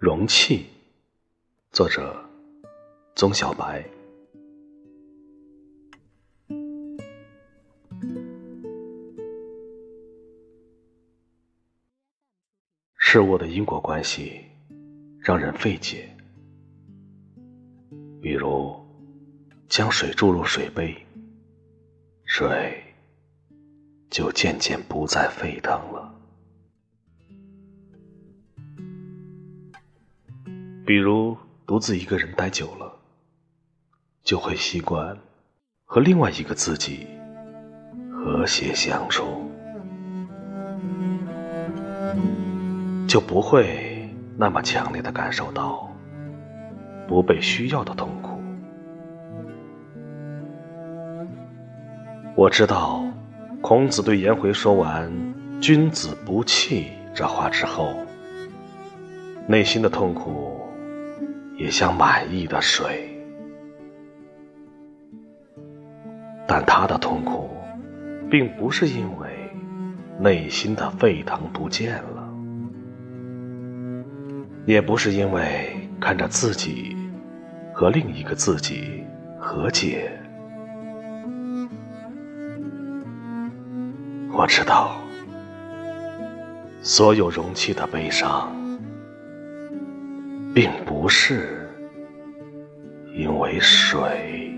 容器，作者：宗小白。事物的因果关系让人费解，比如将水注入水杯，水就渐渐不再沸腾了。比如独自一个人待久了，就会习惯和另外一个自己和谐相处，就不会那么强烈的感受到不被需要的痛苦。我知道，孔子对颜回说完“君子不器”这话之后，内心的痛苦。也像满意的水，但他的痛苦，并不是因为内心的沸腾不见了，也不是因为看着自己和另一个自己和解。我知道，所有容器的悲伤。并不是因为水。